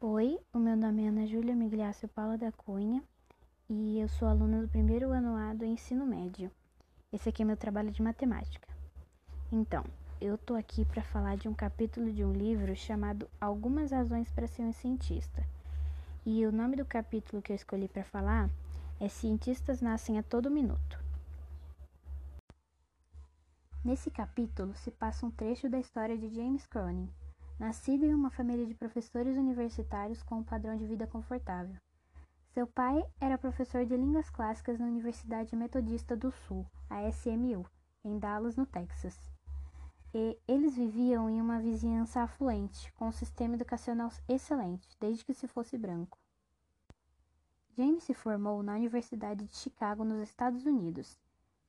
Oi, o meu nome é Ana Júlia Migliacio Paula da Cunha e eu sou aluna do primeiro ano A do ensino médio. Esse aqui é meu trabalho de matemática. Então, eu tô aqui para falar de um capítulo de um livro chamado Algumas Razões para Ser um Cientista. E o nome do capítulo que eu escolhi para falar é Cientistas Nascem a Todo Minuto. Nesse capítulo se passa um trecho da história de James Cronin, nascido em uma família de professores universitários com um padrão de vida confortável. Seu pai era professor de línguas clássicas na Universidade Metodista do Sul, a SMU, em Dallas, no Texas. E eles viviam em uma vizinhança afluente, com um sistema educacional excelente, desde que se fosse branco. James se formou na Universidade de Chicago, nos Estados Unidos.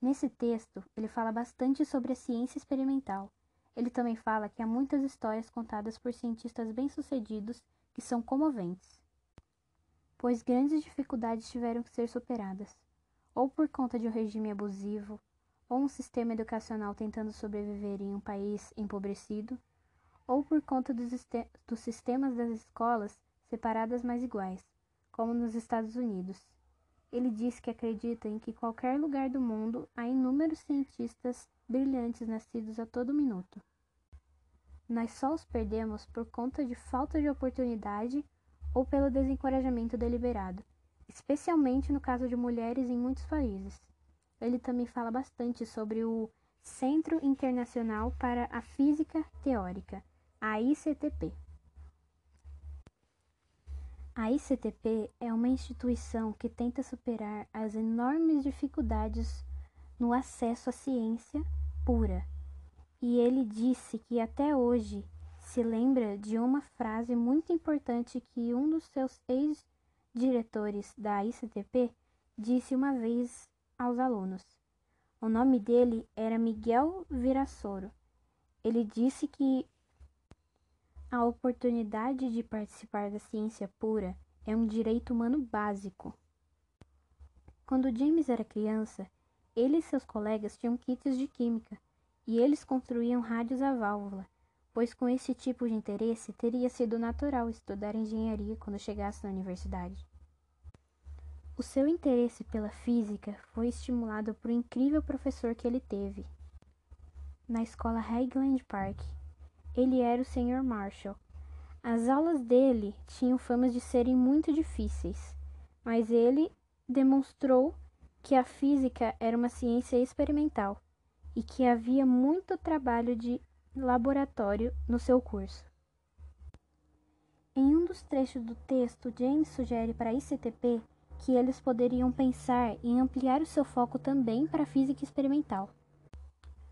Nesse texto, ele fala bastante sobre a ciência experimental. Ele também fala que há muitas histórias contadas por cientistas bem-sucedidos que são comoventes pois grandes dificuldades tiveram que ser superadas, ou por conta de um regime abusivo, ou um sistema educacional tentando sobreviver em um país empobrecido, ou por conta dos, dos sistemas das escolas separadas mais iguais, como nos Estados Unidos. Ele diz que acredita em que qualquer lugar do mundo há inúmeros cientistas brilhantes nascidos a todo minuto. Nós só os perdemos por conta de falta de oportunidade ou pelo desencorajamento deliberado, especialmente no caso de mulheres em muitos países. Ele também fala bastante sobre o Centro Internacional para a Física Teórica, a ICTP. A ICTP é uma instituição que tenta superar as enormes dificuldades no acesso à ciência pura. E ele disse que até hoje se lembra de uma frase muito importante que um dos seus ex-diretores da ICTP disse uma vez aos alunos. O nome dele era Miguel Virassoro. Ele disse que a oportunidade de participar da ciência pura é um direito humano básico. Quando James era criança, ele e seus colegas tinham kits de química e eles construíam rádios a válvula pois com esse tipo de interesse teria sido natural estudar engenharia quando chegasse na universidade. O seu interesse pela física foi estimulado por um incrível professor que ele teve. Na escola Highland Park, ele era o Sr. Marshall. As aulas dele tinham fama de serem muito difíceis, mas ele demonstrou que a física era uma ciência experimental e que havia muito trabalho de laboratório no seu curso. Em um dos trechos do texto, James sugere para a ICTP que eles poderiam pensar em ampliar o seu foco também para a física experimental,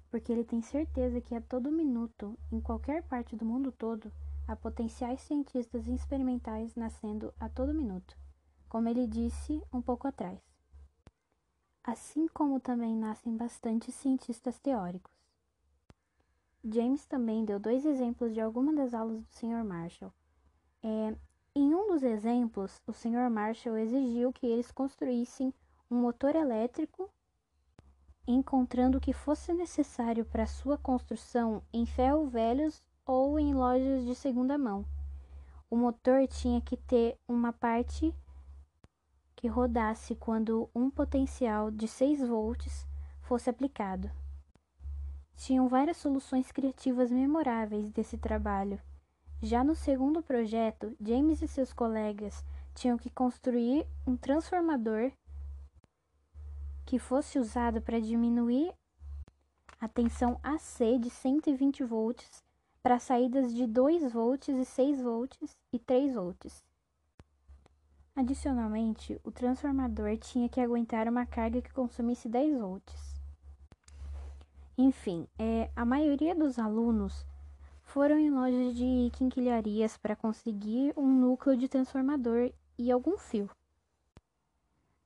porque ele tem certeza que a todo minuto, em qualquer parte do mundo todo, há potenciais cientistas experimentais nascendo a todo minuto, como ele disse um pouco atrás. Assim como também nascem bastantes cientistas teóricos. James também deu dois exemplos de algumas das aulas do Sr. Marshall. É, em um dos exemplos, o Sr. Marshall exigiu que eles construíssem um motor elétrico, encontrando o que fosse necessário para sua construção em ferro velhos ou em lojas de segunda mão. O motor tinha que ter uma parte que rodasse quando um potencial de 6 volts fosse aplicado. Tinham várias soluções criativas memoráveis desse trabalho. Já no segundo projeto, James e seus colegas tinham que construir um transformador que fosse usado para diminuir a tensão AC de 120 volts para saídas de 2 volts e 6 volts e 3 volts. Adicionalmente, o transformador tinha que aguentar uma carga que consumisse 10 volts. Enfim, é, a maioria dos alunos foram em lojas de quinquilharias para conseguir um núcleo de transformador e algum fio.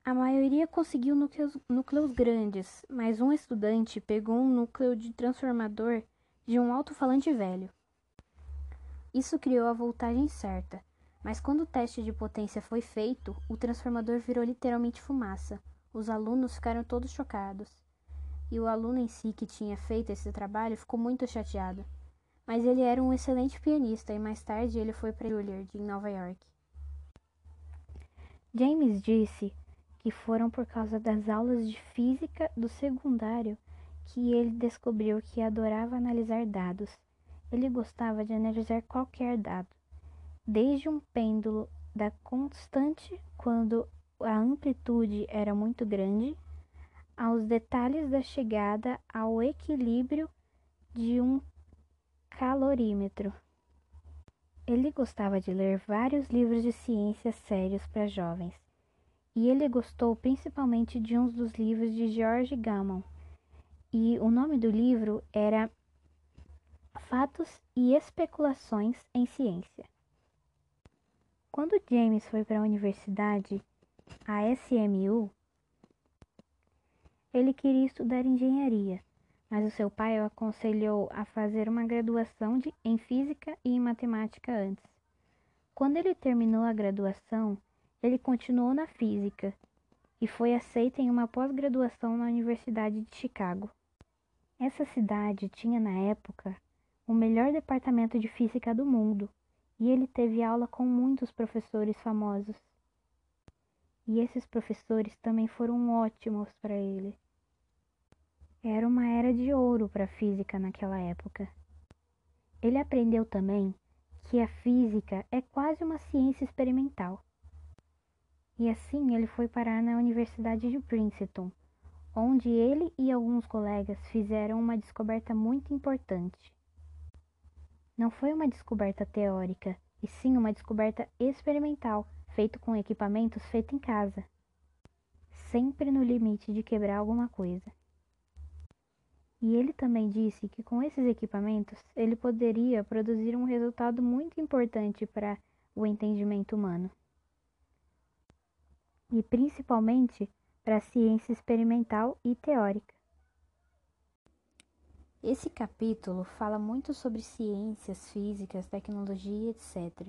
A maioria conseguiu núcleos, núcleos grandes, mas um estudante pegou um núcleo de transformador de um alto-falante velho. Isso criou a voltagem certa, mas quando o teste de potência foi feito, o transformador virou literalmente fumaça. Os alunos ficaram todos chocados e o aluno em si que tinha feito esse trabalho ficou muito chateado. mas ele era um excelente pianista e mais tarde ele foi para Juilliard, em Nova York. James disse que foram por causa das aulas de física do secundário que ele descobriu que adorava analisar dados. Ele gostava de analisar qualquer dado, desde um pêndulo da constante quando a amplitude era muito grande, aos detalhes da chegada ao equilíbrio de um calorímetro. Ele gostava de ler vários livros de ciências sérios para jovens, e ele gostou principalmente de um dos livros de George Gammon, e o nome do livro era Fatos e Especulações em Ciência. Quando James foi para a universidade, a SMU, ele queria estudar engenharia, mas o seu pai o aconselhou a fazer uma graduação de, em física e em matemática antes. Quando ele terminou a graduação, ele continuou na física e foi aceito em uma pós-graduação na Universidade de Chicago. Essa cidade tinha na época o melhor departamento de física do mundo e ele teve aula com muitos professores famosos. E esses professores também foram ótimos para ele. Era uma era de ouro para a física naquela época. Ele aprendeu também que a física é quase uma ciência experimental. E assim ele foi parar na Universidade de Princeton, onde ele e alguns colegas fizeram uma descoberta muito importante. Não foi uma descoberta teórica, e sim uma descoberta experimental, feita com equipamentos feitos em casa, sempre no limite de quebrar alguma coisa. E ele também disse que com esses equipamentos ele poderia produzir um resultado muito importante para o entendimento humano. E principalmente para a ciência experimental e teórica. Esse capítulo fala muito sobre ciências, físicas, tecnologia, etc.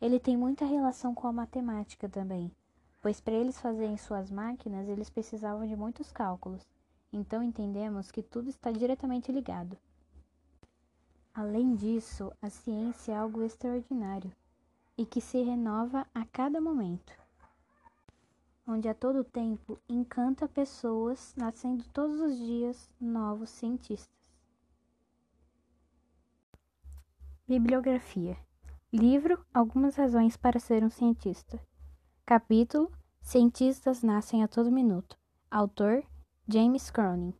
Ele tem muita relação com a matemática também, pois para eles fazerem suas máquinas eles precisavam de muitos cálculos, então entendemos que tudo está diretamente ligado. Além disso, a ciência é algo extraordinário e que se renova a cada momento onde a todo tempo encanta pessoas, nascendo todos os dias novos cientistas. Bibliografia: Livro Algumas Razões para Ser um Cientista. Capítulo Cientistas Nascem a Todo Minuto. Autor James Cronin.